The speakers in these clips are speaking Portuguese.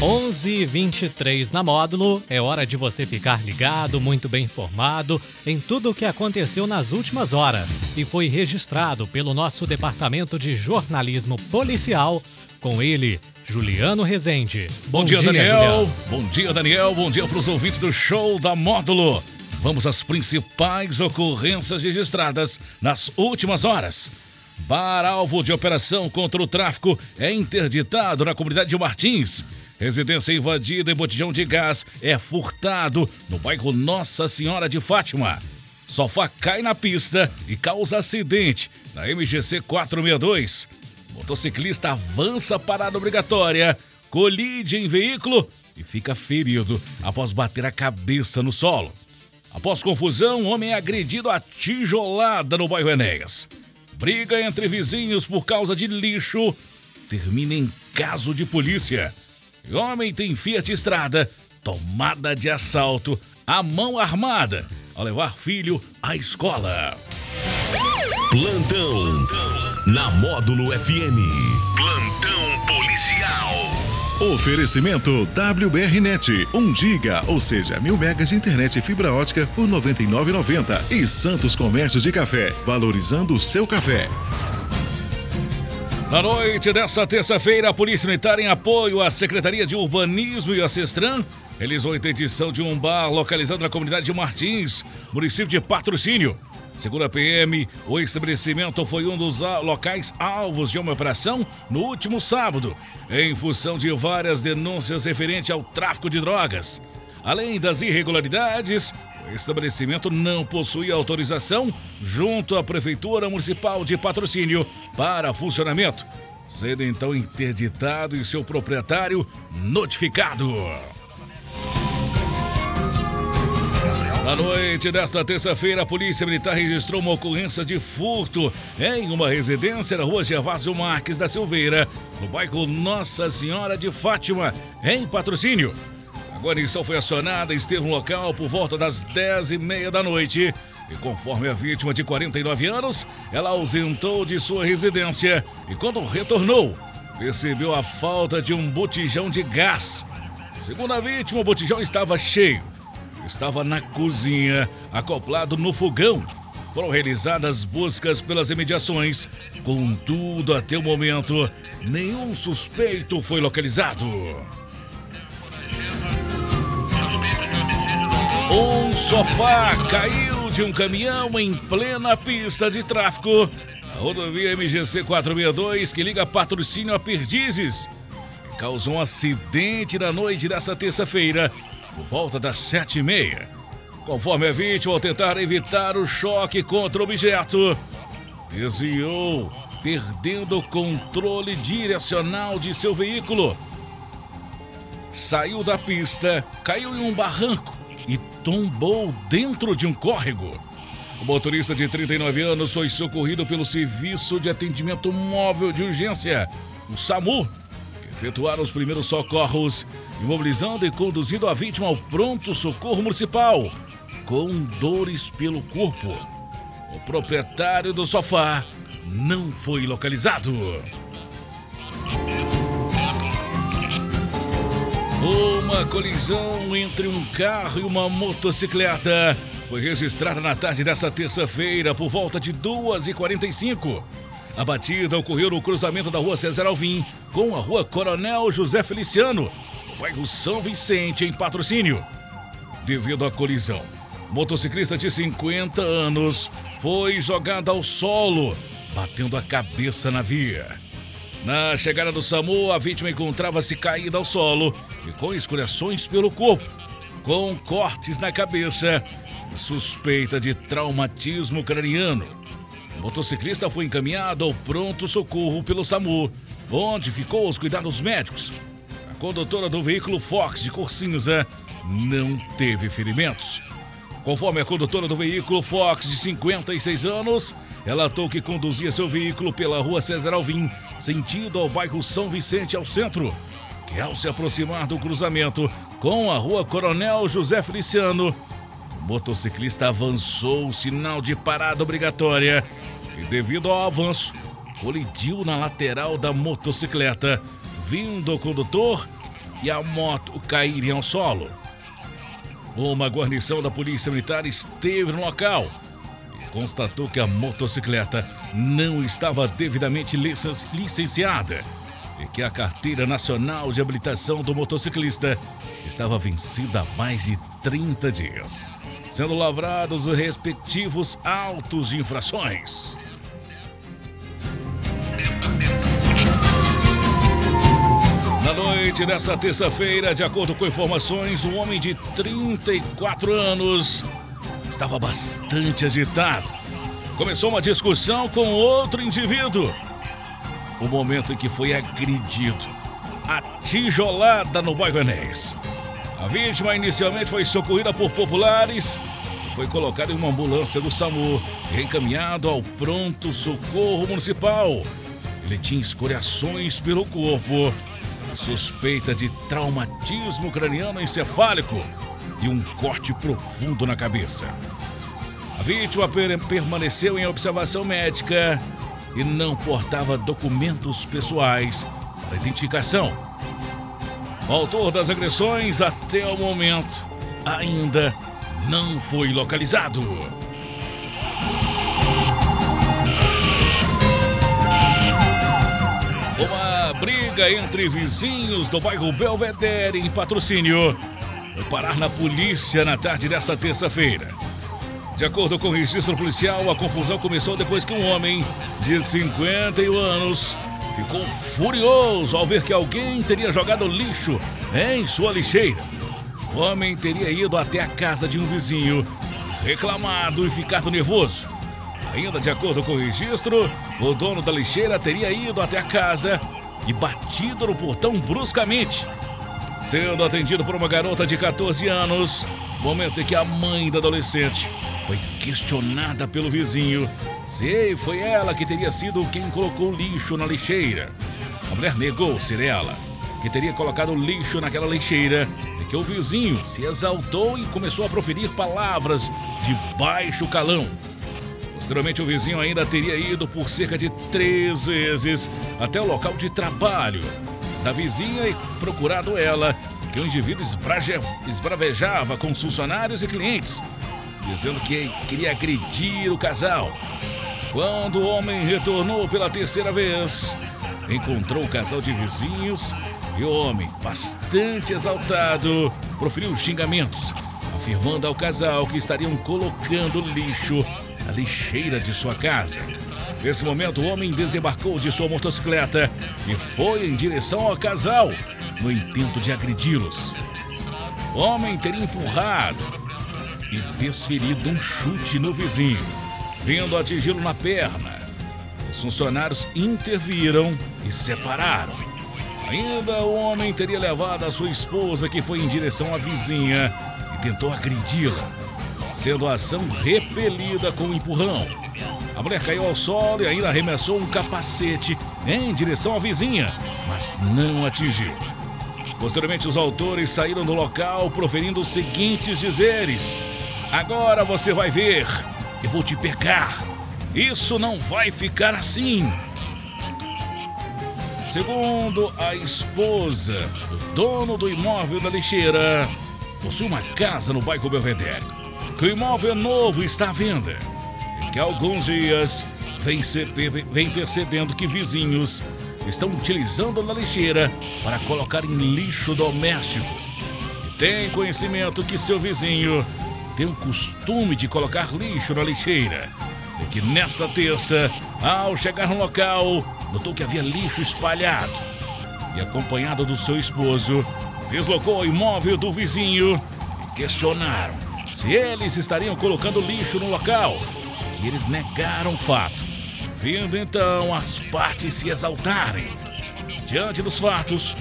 11:23 na Módulo. É hora de você ficar ligado, muito bem informado em tudo o que aconteceu nas últimas horas e foi registrado pelo nosso departamento de jornalismo policial com ele, Juliano Rezende. Bom, Bom dia, dia, Daniel. Juliano. Bom dia, Daniel. Bom dia para os ouvintes do show da Módulo. Vamos às principais ocorrências registradas nas últimas horas. Bar alvo de operação contra o tráfico é interditado na comunidade de Martins. Residência invadida e botijão de gás é furtado no bairro Nossa Senhora de Fátima. Sofá cai na pista e causa acidente na MGC 462. Motociclista avança parada obrigatória, colide em veículo e fica ferido após bater a cabeça no solo. Após confusão, homem é agredido a tijolada no bairro Enéas. Briga entre vizinhos por causa de lixo termina em caso de polícia. Homem tem Fiat Estrada, tomada de assalto, a mão armada, ao levar filho à escola. Plantão na Módulo FM. Plantão policial. Oferecimento WBRnet, 1 giga, ou seja, mil megas de internet e fibra ótica por 99,90 e Santos Comércio de Café, valorizando o seu café. Na noite dessa terça-feira, a Polícia Militar, em apoio à Secretaria de Urbanismo e a realizou a interdição de um bar localizado na comunidade de Martins, município de Patrocínio. Segundo a PM, o estabelecimento foi um dos locais alvos de uma operação no último sábado, em função de várias denúncias referentes ao tráfico de drogas. Além das irregularidades, o estabelecimento não possui autorização junto à Prefeitura Municipal de Patrocínio para funcionamento, sendo então interditado e seu proprietário notificado. Na noite desta terça-feira, a Polícia Militar registrou uma ocorrência de furto em uma residência na rua Gervásio Marques da Silveira, no bairro Nossa Senhora de Fátima, em patrocínio. Guarnição foi acionada esteve no local por volta das 10 e meia da noite. E conforme a vítima de 49 anos, ela ausentou de sua residência e quando retornou, percebeu a falta de um botijão de gás. Segundo a vítima, o botijão estava cheio. Estava na cozinha, acoplado no fogão. Foram realizadas buscas pelas imediações. Contudo, até o momento, nenhum suspeito foi localizado. Um sofá caiu de um caminhão em plena pista de tráfego na rodovia MGC 462 que liga patrocínio a Perdizes. Causou um acidente na noite dessa terça-feira, por volta das sete e meia. Conforme a vítima, ao tentar evitar o choque contra o objeto, desviou, perdendo o controle direcional de seu veículo. Saiu da pista, caiu em um barranco e tombou dentro de um córrego. O motorista de 39 anos foi socorrido pelo Serviço de Atendimento Móvel de Urgência, o SAMU, que efetuaram os primeiros socorros, imobilizando e conduzindo a vítima ao pronto socorro municipal, com dores pelo corpo. O proprietário do sofá não foi localizado. Uma colisão entre um carro e uma motocicleta foi registrada na tarde desta terça-feira por volta de 2h45. A batida ocorreu no cruzamento da rua César Alvim com a rua Coronel José Feliciano, no bairro São Vicente, em patrocínio. Devido à colisão, motociclista de 50 anos foi jogada ao solo, batendo a cabeça na via. Na chegada do SAMU, a vítima encontrava-se caída ao solo e com escoriações pelo corpo, com cortes na cabeça e suspeita de traumatismo craniano. O motociclista foi encaminhado ao pronto-socorro pelo SAMU, onde ficou aos cuidados médicos. A condutora do veículo Fox de cor cinza não teve ferimentos. Conforme a condutora do veículo Fox, de 56 anos, relatou que conduzia seu veículo pela rua César Alvim, sentido ao bairro São Vicente, ao centro, ao se aproximar do cruzamento com a rua Coronel José Feliciano, o motociclista avançou o sinal de parada obrigatória e, devido ao avanço, colidiu na lateral da motocicleta, vindo o condutor e a moto caírem ao solo. Uma guarnição da Polícia Militar esteve no local e constatou que a motocicleta não estava devidamente licenciada e que a carteira nacional de habilitação do motociclista estava vencida há mais de 30 dias, sendo lavrados os respectivos autos de infrações. Na noite dessa terça-feira, de acordo com informações, um homem de 34 anos estava bastante agitado. Começou uma discussão com outro indivíduo. O momento em que foi agredido, a tijolada no bairro Enéas. A vítima inicialmente foi socorrida por populares foi colocada em uma ambulância do SAMU e encaminhado ao pronto socorro municipal. Ele tinha escoriações pelo corpo suspeita de traumatismo craniano encefálico e um corte profundo na cabeça. A vítima permaneceu em observação médica e não portava documentos pessoais para identificação. O autor das agressões, até o momento, ainda não foi localizado. Briga entre vizinhos do bairro Belvedere em patrocínio parar na polícia na tarde dessa terça-feira. De acordo com o registro policial, a confusão começou depois que um homem de 51 anos ficou furioso ao ver que alguém teria jogado lixo em sua lixeira. O homem teria ido até a casa de um vizinho, reclamado e ficado nervoso. Ainda de acordo com o registro, o dono da lixeira teria ido até a casa e batido no portão bruscamente. Sendo atendido por uma garota de 14 anos, momento em que a mãe da adolescente foi questionada pelo vizinho se foi ela que teria sido quem colocou lixo na lixeira. A mulher negou ser ela, que teria colocado lixo naquela lixeira, e que o vizinho se exaltou e começou a proferir palavras de baixo calão Posteriormente, o vizinho ainda teria ido por cerca de três vezes até o local de trabalho da vizinha e procurado ela, que o indivíduo esbravejava com os funcionários e clientes, dizendo que queria agredir o casal. Quando o homem retornou pela terceira vez, encontrou o casal de vizinhos e o homem, bastante exaltado, proferiu xingamentos, afirmando ao casal que estariam colocando lixo na lixeira de sua casa. Nesse momento, o homem desembarcou de sua motocicleta e foi em direção ao casal, no intento de agredi-los. O homem teria empurrado e desferido um chute no vizinho, vindo atingi-lo na perna. Os funcionários interviram e separaram. Ainda o homem teria levado a sua esposa, que foi em direção à vizinha, e tentou agredi-la sendo a ação repelida com um empurrão. A mulher caiu ao solo e ainda arremessou um capacete em direção à vizinha, mas não atingiu. Posteriormente, os autores saíram do local proferindo os seguintes dizeres: Agora você vai ver, eu vou te pegar. Isso não vai ficar assim. Segundo a esposa, o dono do imóvel da lixeira possui uma casa no bairro Belvedere que o imóvel novo está à venda e que há alguns dias vem, vem percebendo que vizinhos estão utilizando a lixeira para colocar em lixo doméstico. E tem conhecimento que seu vizinho tem o costume de colocar lixo na lixeira. E que nesta terça, ao chegar no local, notou que havia lixo espalhado. E acompanhado do seu esposo, deslocou ao imóvel do vizinho e questionaram se eles estariam colocando lixo no local, que eles negaram o fato, vindo então as partes se exaltarem. Diante dos fatos,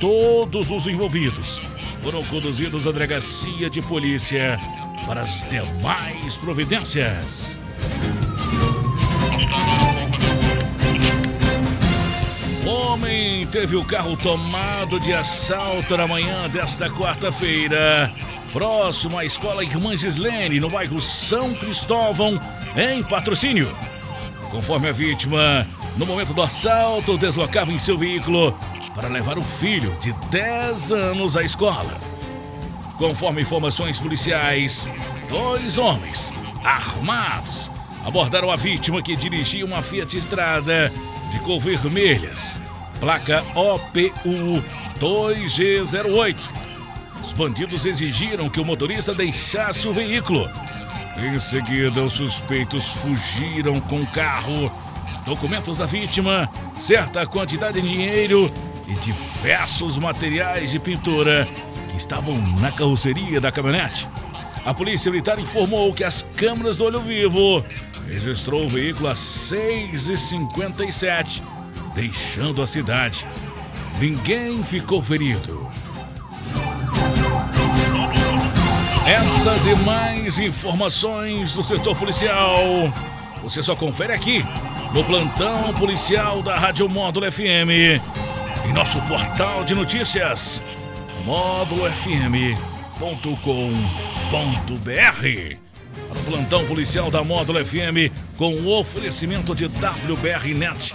todos os envolvidos foram conduzidos à delegacia de polícia para as demais providências. Homem teve o carro tomado de assalto na manhã desta quarta-feira próximo à Escola Irmã Gislene, no bairro São Cristóvão, em patrocínio. Conforme a vítima, no momento do assalto, deslocava em seu veículo para levar o filho de 10 anos à escola. Conforme informações policiais, dois homens armados abordaram a vítima que dirigia uma Fiat Estrada de cor vermelhas, placa OPU 2G08. Os bandidos exigiram que o motorista deixasse o veículo. Em seguida, os suspeitos fugiram com o carro, documentos da vítima, certa quantidade de dinheiro e diversos materiais de pintura que estavam na carroceria da caminhonete. A polícia militar informou que as câmeras do olho vivo registrou o veículo às 6h57, deixando a cidade. Ninguém ficou ferido. Essas e mais informações do setor policial você só confere aqui no plantão policial da Rádio Módulo FM em nosso portal de notícias módulofm.com.br. Plantão policial da Módulo FM com o oferecimento de WBRnet,